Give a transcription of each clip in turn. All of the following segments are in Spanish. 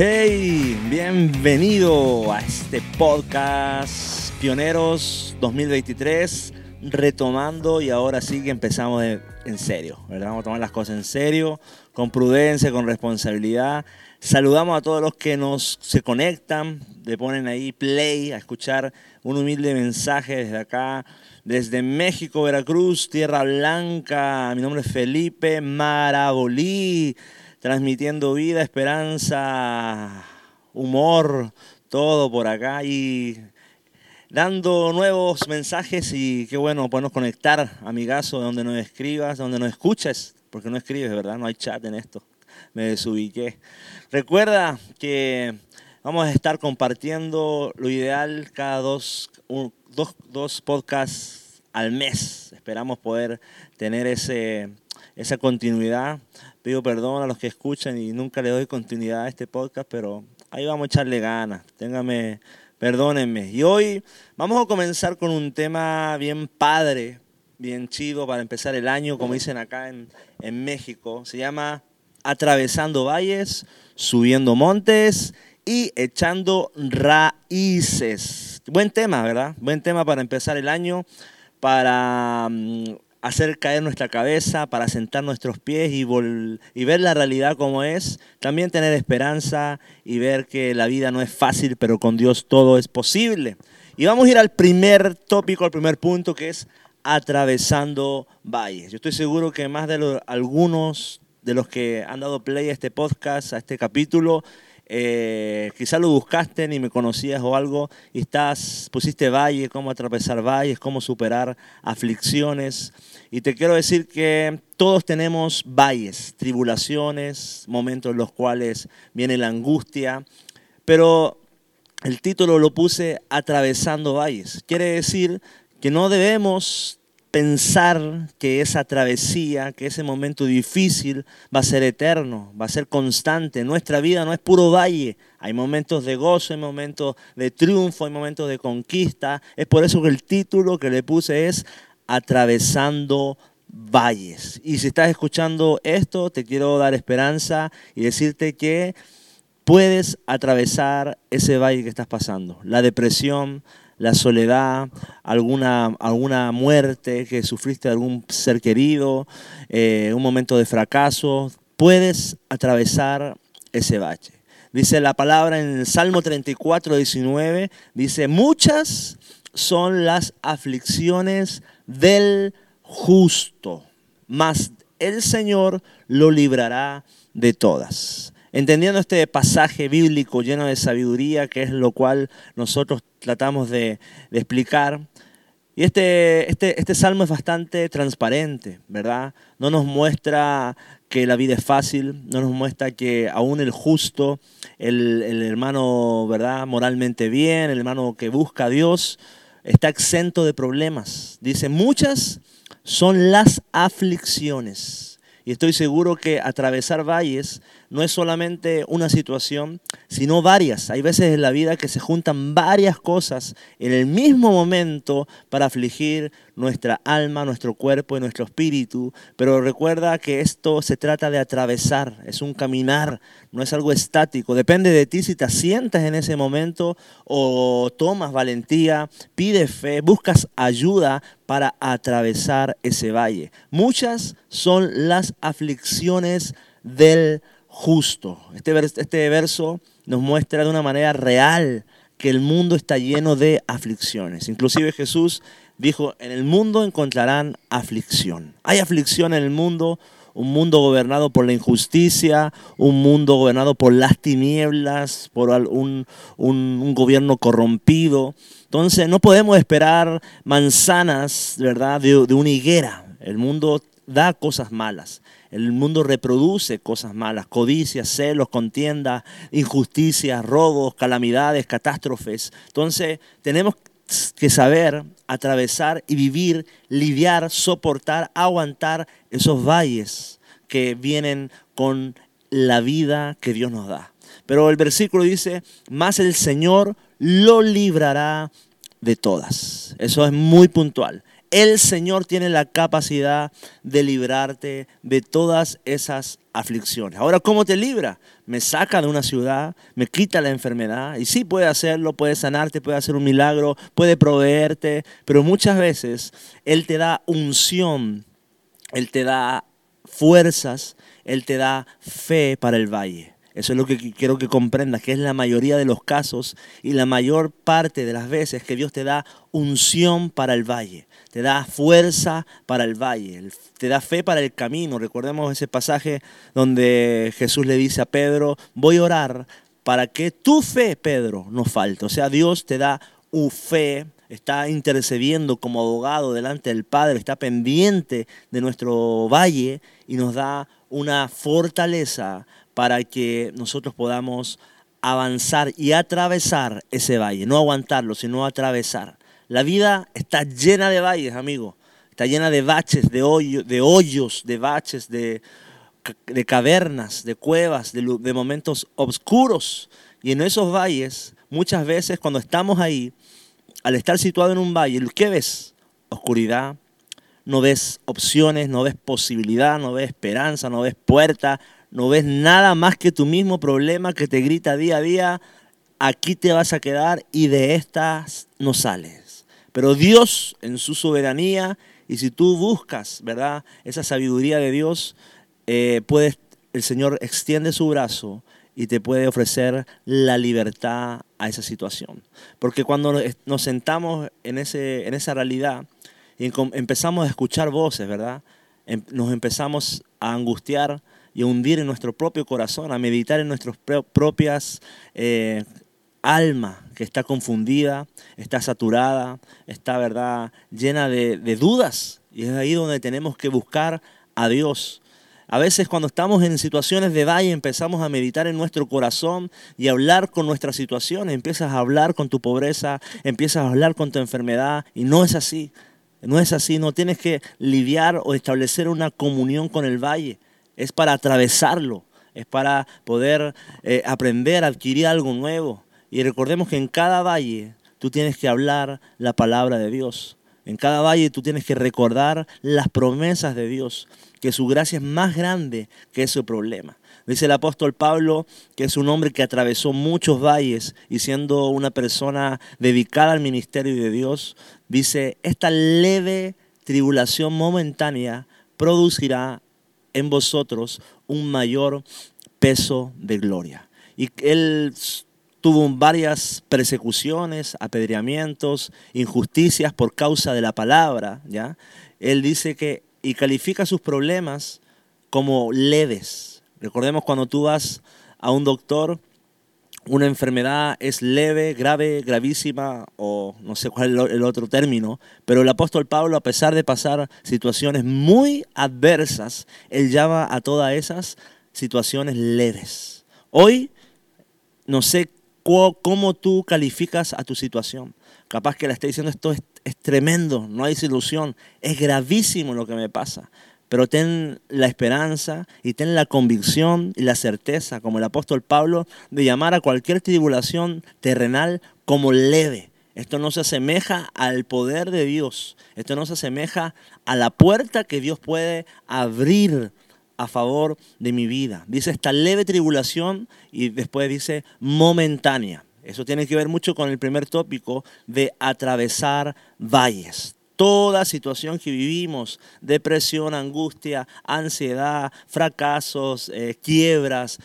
Hey, bienvenido a este podcast Pioneros 2023, retomando y ahora sí que empezamos en serio, ¿verdad? Vamos a tomar las cosas en serio, con prudencia, con responsabilidad. Saludamos a todos los que nos se conectan, le ponen ahí play a escuchar un humilde mensaje desde acá, desde México, Veracruz, Tierra Blanca. Mi nombre es Felipe Marabolí transmitiendo vida, esperanza, humor, todo por acá y dando nuevos mensajes y qué bueno podernos conectar, amigazo, donde nos escribas, donde nos escuches, porque no escribes, ¿verdad? No hay chat en esto. Me desubiqué. Recuerda que vamos a estar compartiendo lo ideal cada dos, dos, dos podcasts al mes. Esperamos poder tener ese, esa continuidad Pido perdón a los que escuchan y nunca le doy continuidad a este podcast, pero ahí vamos a echarle ganas. Téngame, perdónenme. Y hoy vamos a comenzar con un tema bien padre, bien chido para empezar el año, como dicen acá en, en México. Se llama Atravesando valles, subiendo montes y echando raíces. Buen tema, ¿verdad? Buen tema para empezar el año, para mm, hacer caer nuestra cabeza, para sentar nuestros pies y, ver la realidad como es, también tener esperanza y ver que la vida no es fácil, pero con Dios todo es posible. Y vamos a ir al primer tópico, al primer punto, que es atravesando valles. Yo estoy seguro que más de algunos de los que han dado play a este podcast, a este capítulo, eh, quizás lo buscaste ni me conocías o algo y estás, pusiste valles, cómo atravesar valles, cómo superar aflicciones. Y te quiero decir que todos tenemos valles, tribulaciones, momentos en los cuales viene la angustia, pero el título lo puse atravesando valles. Quiere decir que no debemos pensar que esa travesía, que ese momento difícil va a ser eterno, va a ser constante. Nuestra vida no es puro valle. Hay momentos de gozo, hay momentos de triunfo, hay momentos de conquista. Es por eso que el título que le puse es Atravesando valles. Y si estás escuchando esto, te quiero dar esperanza y decirte que puedes atravesar ese valle que estás pasando. La depresión, la soledad, alguna, alguna muerte que sufriste de algún ser querido, eh, un momento de fracaso, puedes atravesar ese bache. Dice la palabra en el Salmo 34, 19, dice, muchas son las aflicciones del justo, mas el Señor lo librará de todas. Entendiendo este pasaje bíblico lleno de sabiduría, que es lo cual nosotros tratamos de, explicar, y este, este, este salmo es bastante transparente, ¿verdad? No nos muestra que la vida es fácil, no nos muestra que aún el justo, el, el, hermano, ¿verdad? Moralmente bien, el hermano que busca a Dios, está exento de problemas. Dice, muchas son las aflicciones. Y estoy seguro que atravesar valles no es solamente una situación, sino varias. Hay veces en la vida que se juntan varias cosas en el mismo momento para afligir nuestra alma, nuestro cuerpo y nuestro espíritu. Pero recuerda que esto se trata de atravesar, es un caminar, no es algo estático. Depende de ti si te sientas en ese momento o tomas valentía, pides fe, buscas ayuda para atravesar ese valle. Muchas son las aflicciones del justo. Este, este verso nos muestra de una manera real que el mundo está lleno de aflicciones. Inclusive Jesús dijo, en el mundo encontrarán aflicción. Hay aflicción en el mundo, un mundo gobernado por la injusticia, un mundo gobernado por las tinieblas, por un, un, gobierno corrompido. Entonces no podemos esperar manzanas, ¿verdad?, de, de una higuera. El mundo da cosas malas. El mundo reproduce cosas malas, codicias, celos, contiendas, injusticias, robos, calamidades, catástrofes. Entonces tenemos que saber atravesar y vivir, lidiar, soportar, aguantar esos valles que vienen con la vida que Dios nos da. Pero el versículo dice, más el Señor lo librará de todas. Eso es muy puntual. El Señor tiene la capacidad de librarte de todas esas aflicciones. Ahora, ¿cómo te libra? Me saca de una ciudad, me quita la enfermedad. Y sí puede hacerlo, puede sanarte, puede hacer un milagro, puede proveerte, pero muchas veces Él te da unción, Él te da fuerzas, Él te da fe para el valle. Eso es lo que quiero que comprendas, que es la mayoría de los casos y la mayor parte de las veces que Dios te da unción para el valle, te da fuerza para el valle, te da fe para el camino. Recordemos ese pasaje donde Jesús le dice a Pedro, voy a orar para que tu fe, Pedro, no falte. O sea, Dios te da fe, está intercediendo como abogado delante del Padre, está pendiente de nuestro valle y nos da una fortaleza para que nosotros podamos avanzar y atravesar ese valle, no aguantarlo, sino atravesar. La vida está llena de valles, amigo. Está llena de baches, de, de hoyos, de baches, de, de cavernas, de cuevas, de, de momentos oscuros. Y en esos valles, muchas veces cuando estamos ahí, al estar situado en un valle, ¿qué ves? Oscuridad, no ves opciones, no ves posibilidad, no ves esperanza, no ves puerta, no ves nada más que tu mismo problema que te grita día a día, aquí te vas a quedar y de estas no sales. Pero Dios en su soberanía, y si tú buscas, ¿verdad? Esa sabiduría de Dios, eh, puedes, el Señor extiende su brazo y te puede ofrecer la libertad a esa situación. Porque cuando nos sentamos en, ese, en esa realidad y empezamos a escuchar voces, ¿verdad? Em, nos empezamos a angustiar, y hundir en nuestro propio corazón, a meditar en nuestras propias eh, alma que está confundida, está saturada, está verdad llena de, dudas. Y es ahí donde tenemos que buscar a Dios. A veces cuando estamos en situaciones de valle empezamos a meditar en nuestro corazón y hablar con nuestras situaciones. Empiezas a hablar con tu pobreza, empiezas a hablar con tu enfermedad y no es así. No es así, no tienes que lidiar o establecer una comunión con el valle es para atravesarlo, es para poder eh, aprender, adquirir algo nuevo. Y recordemos que en cada valle tú tienes que hablar la palabra de Dios. En cada valle tú tienes que recordar las promesas de Dios, que su gracia es más grande que ese problema. Dice el apóstol Pablo que es un hombre que atravesó muchos valles y siendo una persona dedicada al ministerio de Dios, dice, esta leve tribulación momentánea producirá en vosotros un mayor peso de gloria. Y él tuvo varias persecuciones, apedreamientos, injusticias por causa de la palabra, ¿ya? Él dice que y califica sus problemas como leves. Recordemos cuando tú vas a un doctor una enfermedad es leve, grave, gravísima o no sé cuál es el otro término, pero el apóstol Pablo, a pesar de pasar situaciones muy adversas, él llama a todas esas situaciones leves. Hoy no sé cómo tú calificas a tu situación. Capaz que le esté diciendo esto es, es tremendo, no hay solución, es gravísimo lo que me pasa pero ten la esperanza y ten la convicción y la certeza, como el apóstol Pablo, de llamar a cualquier tribulación terrenal como leve. Esto no se asemeja al poder de Dios. Esto no se asemeja a la puerta que Dios puede abrir a favor de mi vida. Dice esta leve tribulación y después dice momentánea. Eso tiene que ver mucho con el primer tópico de atravesar valles toda situación que vivimos, depresión, angustia, ansiedad, fracasos, eh, quiebras,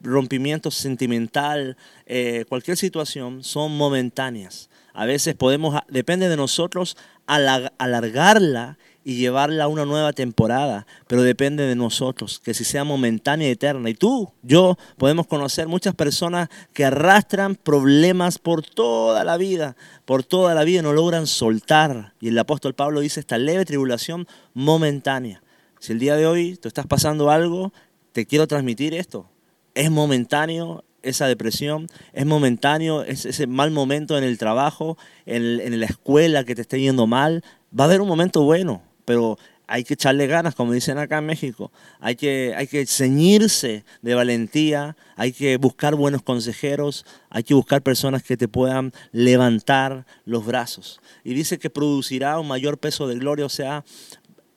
rompimiento sentimental, eh, cualquier situación, son momentáneas. A veces podemos, depende de nosotros, alargarla y llevarla a una nueva temporada, pero depende de nosotros, que si sea momentánea y eterna. Y tú, yo, podemos conocer muchas personas que arrastran problemas por toda la vida, por toda la vida no logran soltar. Y el apóstol Pablo dice esta leve tribulación momentánea. Si el día de hoy tú estás pasando algo, te quiero transmitir esto. Es momentáneo, esa depresión, es momentáneo, es ese mal momento en el trabajo, en, en, la escuela que te esté yendo mal, va a haber un momento bueno, pero hay que echarle ganas, como dicen acá en México. Hay que, hay que ceñirse de valentía, hay que buscar buenos consejeros, hay que buscar personas que te puedan levantar los brazos. Y dice que producirá un mayor peso de gloria, o sea,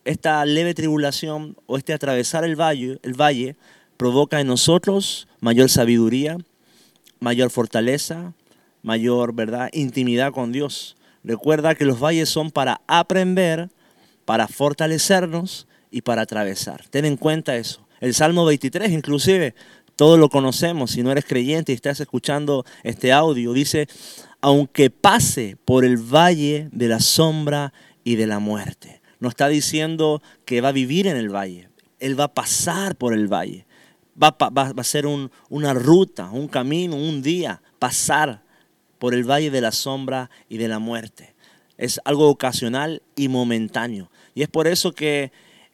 esta leve tribulación o este atravesar el valle, el valle provoca en nosotros mayor sabiduría, mayor fortaleza, mayor ¿verdad? intimidad con Dios. Recuerda que los valles son para aprender, para fortalecernos y para atravesar. Ten en cuenta eso. El Salmo 23, inclusive, todos lo conocemos. Si no eres creyente y estás escuchando este audio, dice, aunque pase por el valle de la sombra y de la muerte. No está diciendo que va a vivir en el valle. Él va a pasar por el valle. Va, a ser una ruta, un camino, un día, pasar por el valle de la sombra y de la muerte. Es algo ocasional y momentáneo. Y es por eso que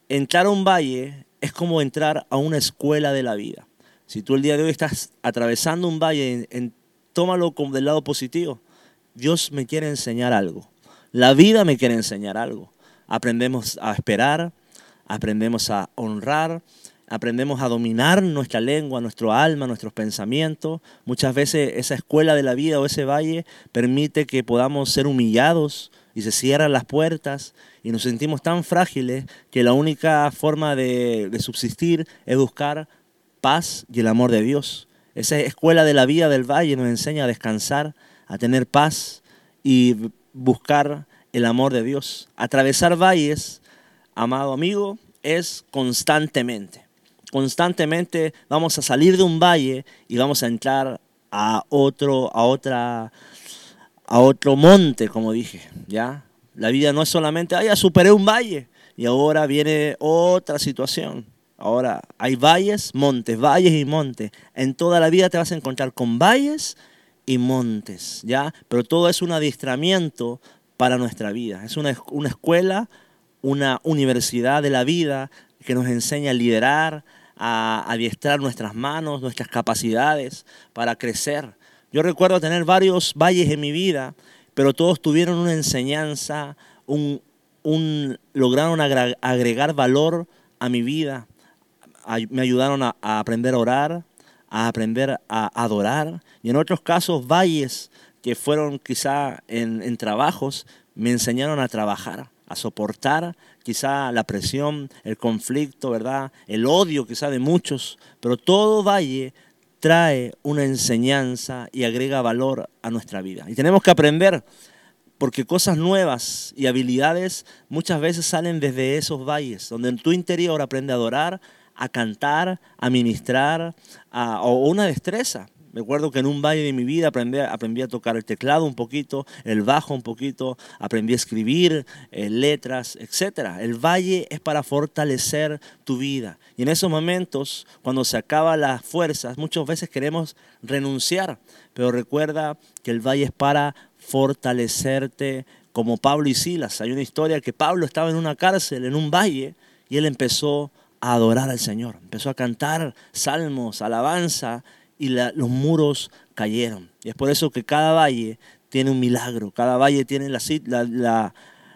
entrar a un valle es como entrar a una escuela de la vida. Si tú el día de hoy estás atravesando un valle, en, tómalo como del lado positivo. Dios me quiere enseñar algo. La vida me quiere enseñar algo. Aprendemos a esperar, aprendemos a honrar, aprendemos a dominar nuestra lengua, nuestro alma, nuestros pensamientos. Muchas veces esa escuela de la vida o ese valle permite que podamos ser humillados y se cierran las puertas y nos sentimos tan frágiles que la única forma de, subsistir es buscar paz y el amor de Dios. Esa escuela de la vida del valle nos enseña a descansar, a tener paz y buscar el amor de Dios. Atravesar valles, amado amigo, es constantemente constantemente vamos a salir de un valle y vamos a entrar a otro, a otra, a otro monte, como dije, ¿ya? La vida no es solamente, ah, ya superé un valle y ahora viene otra situación. Ahora hay valles, montes, valles y montes. En toda la vida te vas a encontrar con valles y montes, ¿ya? Pero todo es un adiestramiento para nuestra vida. Es una, una escuela, una universidad de la vida que nos enseña a liderar, a adiestrar nuestras manos, nuestras capacidades para crecer. Yo recuerdo tener varios valles en mi vida, pero todos tuvieron una enseñanza, lograron agregar valor a mi vida. Me ayudaron a, aprender a orar, a aprender a adorar. Y en otros casos, valles que fueron quizá en trabajos, me enseñaron a trabajar, a soportar quizá la presión, el conflicto, ¿verdad? El odio quizá de muchos, pero todo valle trae una enseñanza y agrega valor a nuestra vida. Y tenemos que aprender, porque cosas nuevas y habilidades muchas veces salen desde esos valles, donde en tu interior aprende a adorar, a cantar, a ministrar, o una destreza. Me acuerdo que en un valle de mi vida aprendí, aprendí, a tocar el teclado un poquito, el bajo un poquito, aprendí a escribir eh, letras, etc. El valle es para fortalecer tu vida. Y en esos momentos, cuando se acaban las fuerzas, muchas veces queremos renunciar. Pero recuerda que el valle es para fortalecerte como Pablo y Silas. Hay una historia que Pablo estaba en una cárcel, en un valle, y él empezó a adorar al Señor. Empezó a cantar salmos, alabanza, y los muros cayeron. Y es por eso que cada valle tiene un milagro, cada valle tiene la,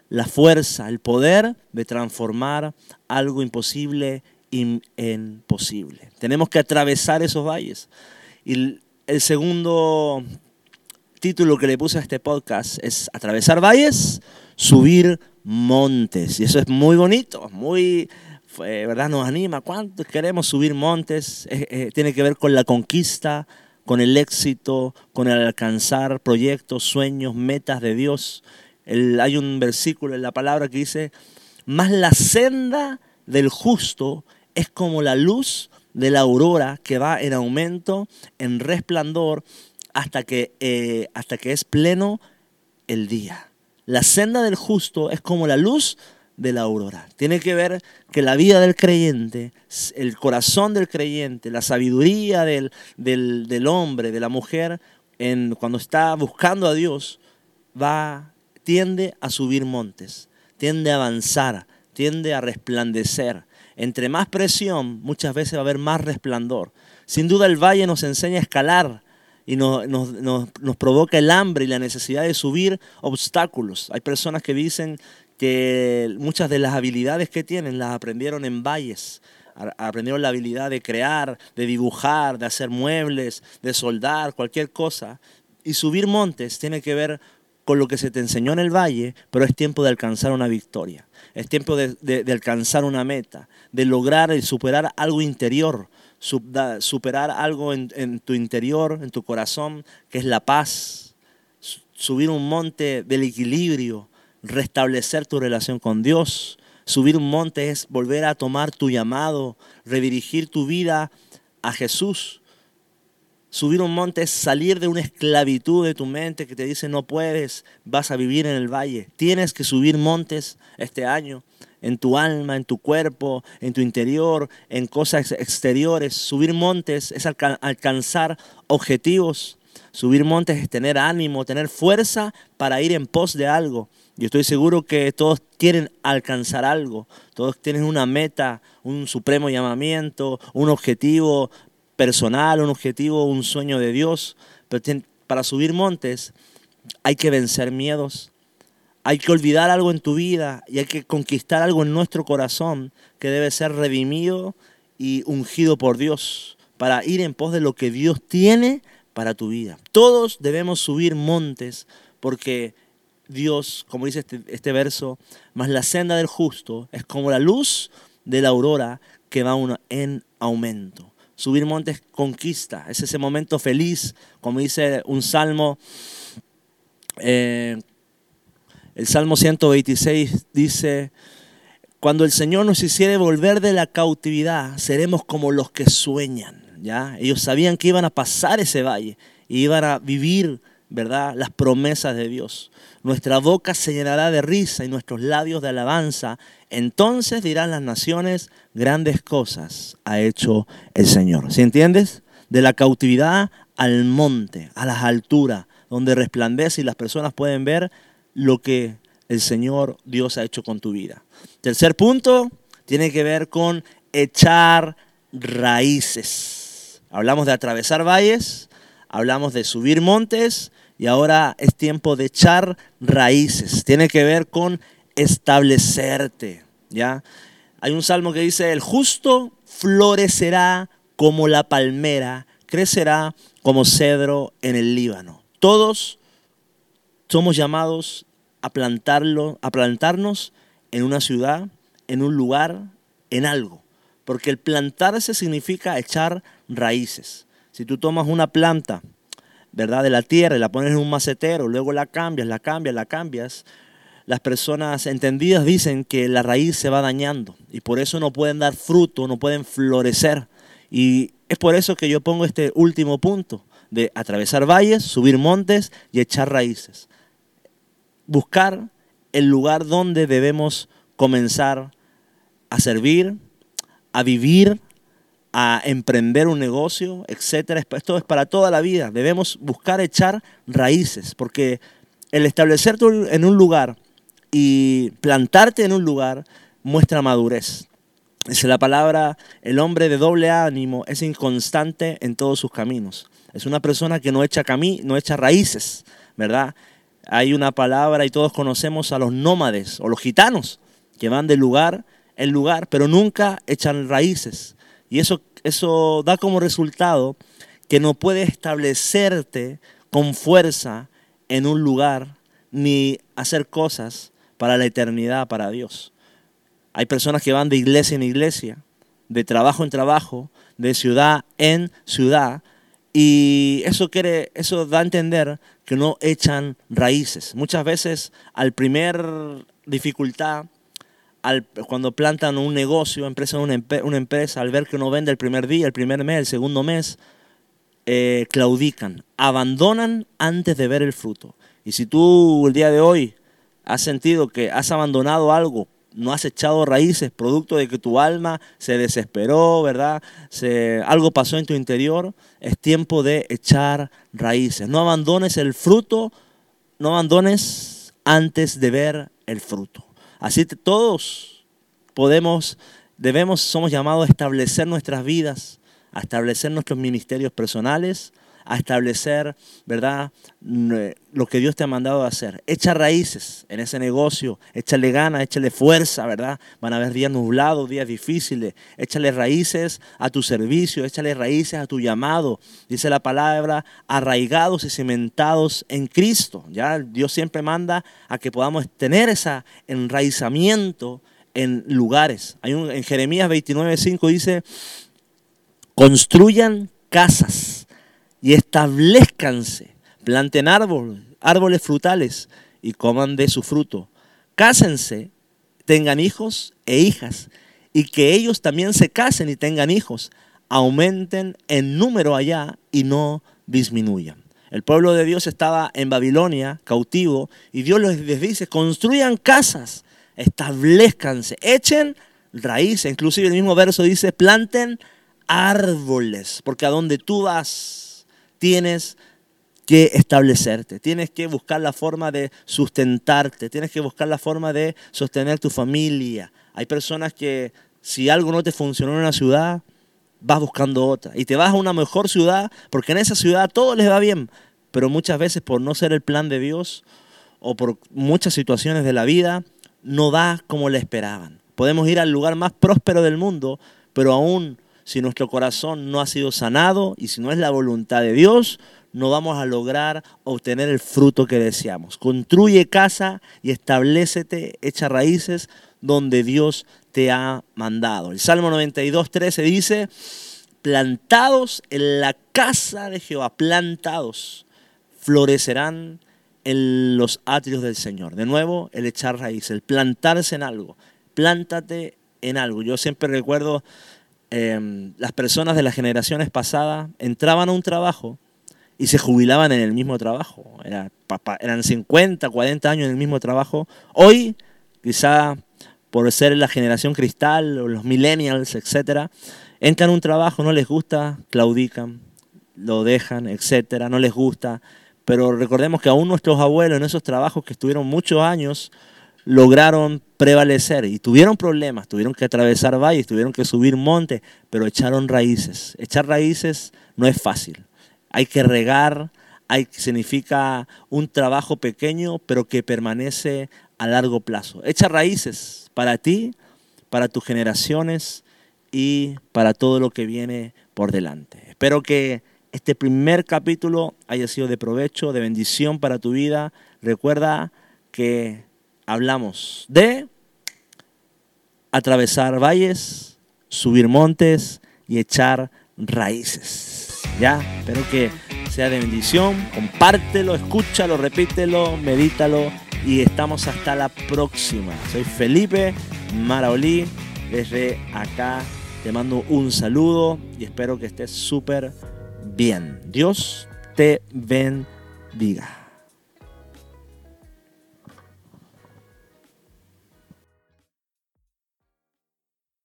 la, fuerza, el poder de transformar algo imposible en posible. Tenemos que atravesar esos valles. Y el segundo título que le puse a este podcast es Atravesar valles, subir montes. Y eso es muy bonito, muy ¿verdad? Nos anima. ¿Cuántos queremos subir montes? tiene que ver con la conquista, con el éxito, con el alcanzar proyectos, sueños, metas de Dios. hay un versículo en la palabra que dice, más la senda del justo es como la luz de la aurora que va en aumento, en resplandor, hasta que, eh, hasta que es pleno el día. La senda del justo es como la luz de la aurora. Tiene que ver que la vida del creyente, el corazón del creyente, la sabiduría del, del, hombre, de la mujer, en, cuando está buscando a Dios, va, tiende a subir montes, tiende a avanzar, tiende a resplandecer. Entre más presión, muchas veces va a haber más resplandor. Sin duda el valle nos enseña a escalar, y nos, nos, provoca el hambre y la necesidad de subir obstáculos. Hay personas que dicen que muchas de las habilidades que tienen las aprendieron en valles, aprendieron la habilidad de crear, de dibujar, de hacer muebles, de soldar, cualquier cosa. Y subir montes tiene que ver con lo que se te enseñó en el valle, pero es tiempo de alcanzar una victoria. Es tiempo de, alcanzar una meta, de lograr y superar algo interior, superar algo en, en, tu interior, en tu corazón, que es la paz. Subir un monte del equilibrio, restablecer tu relación con Dios. Subir un monte es volver a tomar tu llamado, redirigir tu vida a Jesús. Subir un monte es salir de una esclavitud de tu mente que te dice no puedes, vas a vivir en el valle. Tienes que subir montes este año, en tu alma, en tu cuerpo, en tu interior, en cosas exteriores. Subir montes es alcanzar objetivos. Subir montes es tener ánimo, tener fuerza para ir en pos de algo. Yo estoy seguro que todos quieren alcanzar algo, todos tienen una meta, un supremo llamamiento, un objetivo personal, un objetivo, un sueño de Dios. Pero para subir montes hay que vencer miedos, hay que olvidar algo en tu vida y hay que conquistar algo en nuestro corazón que debe ser redimido y ungido por Dios para ir en pos de lo que Dios tiene para tu vida. Todos debemos subir montes porque Dios, como dice este, este, verso, más la senda del justo es como la luz de la aurora que va en aumento. Subir montes conquista, es ese momento feliz, como dice un salmo, eh, el Salmo 126 dice, cuando el Señor nos hiciere volver de la cautividad, seremos como los que sueñan. ¿Ya? Ellos sabían que iban a pasar ese valle y iban a vivir ¿verdad? las promesas de Dios. Nuestra boca se llenará de risa y nuestros labios de alabanza. Entonces dirán las naciones, grandes cosas ha hecho el Señor. ¿Sí entiendes? De la cautividad al monte, a las alturas, donde resplandece y las personas pueden ver lo que el Señor Dios ha hecho con tu vida. Tercer punto, tiene que ver con echar raíces. Hablamos de atravesar valles, hablamos de subir montes y ahora es tiempo de echar raíces. Tiene que ver con establecerte, ¿ya? Hay un salmo que dice, "El justo florecerá como la palmera, crecerá como cedro en el Líbano." Todos somos llamados a plantarlo, a plantarnos en una ciudad, en un lugar, en algo, porque el plantarse significa echar raíces. Si tú tomas una planta ¿verdad? De la tierra y la pones en un macetero, luego la cambias, la cambias, la cambias. Las personas entendidas dicen que la raíz se va dañando y por eso no pueden dar fruto, no pueden florecer. Y es por eso que yo pongo este último punto de atravesar valles, subir montes y echar raíces. Buscar el lugar donde debemos comenzar a servir, a vivir, a emprender un negocio, etcétera. Esto es para toda la vida. Debemos buscar echar raíces, porque el establecerte en un lugar y plantarte en un lugar muestra madurez. Es la palabra, el hombre de doble ánimo es inconstante en todos sus caminos. Es una persona que no echa, no echa raíces, ¿verdad? Hay una palabra y todos conocemos a los nómades o los gitanos que van de lugar en lugar, pero nunca echan raíces. Y eso, eso da como resultado que no puedes establecerte con fuerza en un lugar ni hacer cosas para la eternidad, para Dios. Hay personas que van de iglesia en iglesia, de trabajo en trabajo, de ciudad en ciudad, y eso, quiere, eso da a entender que no echan raíces. Muchas veces al primer dificultad cuando plantan un negocio, empresa una, empresa, al ver que no vende el primer día, el primer mes, el segundo mes, eh, claudican, abandonan antes de ver el fruto. Y si tú el día de hoy has sentido que has abandonado algo, no has echado raíces, producto de que tu alma se desesperó, ¿verdad? Se, algo pasó en tu interior, es tiempo de echar raíces. No abandones el fruto, no abandones antes de ver el fruto. Así todos podemos, debemos, somos llamados a establecer nuestras vidas, a establecer nuestros ministerios personales, a establecer, ¿verdad? Lo que Dios te ha mandado a hacer. Echa raíces en ese negocio, échale ganas, échale fuerza, ¿verdad? Van a haber días nublados, días difíciles. Échale raíces a tu servicio, échale raíces a tu llamado. Dice la palabra, arraigados y cimentados en Cristo. Ya Dios siempre manda a que podamos tener ese enraizamiento en lugares. Hay un, en Jeremías 29:5 dice, construyan casas y establezcanse, planten árboles, frutales y coman de su fruto. Cásense, tengan hijos e hijas, y que ellos también se casen y tengan hijos, aumenten en número allá y no disminuyan. El pueblo de Dios estaba en Babilonia, cautivo, y Dios les dice, construyan casas, establezcanse, echen raíces. Inclusive el mismo verso dice, planten árboles, porque a donde tú vas tienes que establecerte, tienes que buscar la forma de sustentarte, tienes que buscar la forma de sostener tu familia. Hay personas que si algo no te funcionó en una ciudad, vas buscando otra y te vas a una mejor ciudad porque en esa ciudad todo les va bien, pero muchas veces por no ser el plan de Dios o por muchas situaciones de la vida, no da como le esperaban. Podemos ir al lugar más próspero del mundo, pero aún si nuestro corazón no ha sido sanado y si no es la voluntad de Dios, no vamos a lograr obtener el fruto que deseamos. Construye casa y establecete, echa raíces donde Dios te ha mandado. El Salmo 92, 13 dice, plantados en la casa de Jehová, plantados, florecerán en los atrios del Señor. De nuevo, el echar raíces, el plantarse en algo. Plántate en algo. Yo siempre recuerdo Em, las personas de las generaciones pasadas entraban a un trabajo y se jubilaban en el mismo trabajo. Era, eran 50, 40 años en el mismo trabajo. Hoy, quizá por ser la generación cristal o los millennials, etc., entran a un trabajo, no les gusta, claudican, lo dejan, etc., no les gusta. Pero recordemos que aún nuestros abuelos en esos trabajos que estuvieron muchos años, lograron prevalecer y tuvieron problemas, tuvieron que atravesar valles, tuvieron que subir montes, pero echaron raíces. Echar raíces no es fácil. Hay que regar, hay, significa un trabajo pequeño, pero que permanece a largo plazo. Echa raíces para ti, para tus generaciones y para todo lo que viene por delante. Espero que este primer capítulo haya sido de provecho, de bendición para tu vida. Recuerda que hablamos de atravesar valles, subir montes y echar raíces. Ya, espero que sea de bendición. Compártelo, escúchalo, repítelo, medítalo y estamos hasta la próxima. Soy Felipe Maraolí. Desde acá te mando un saludo y espero que estés súper bien. Dios te bendiga.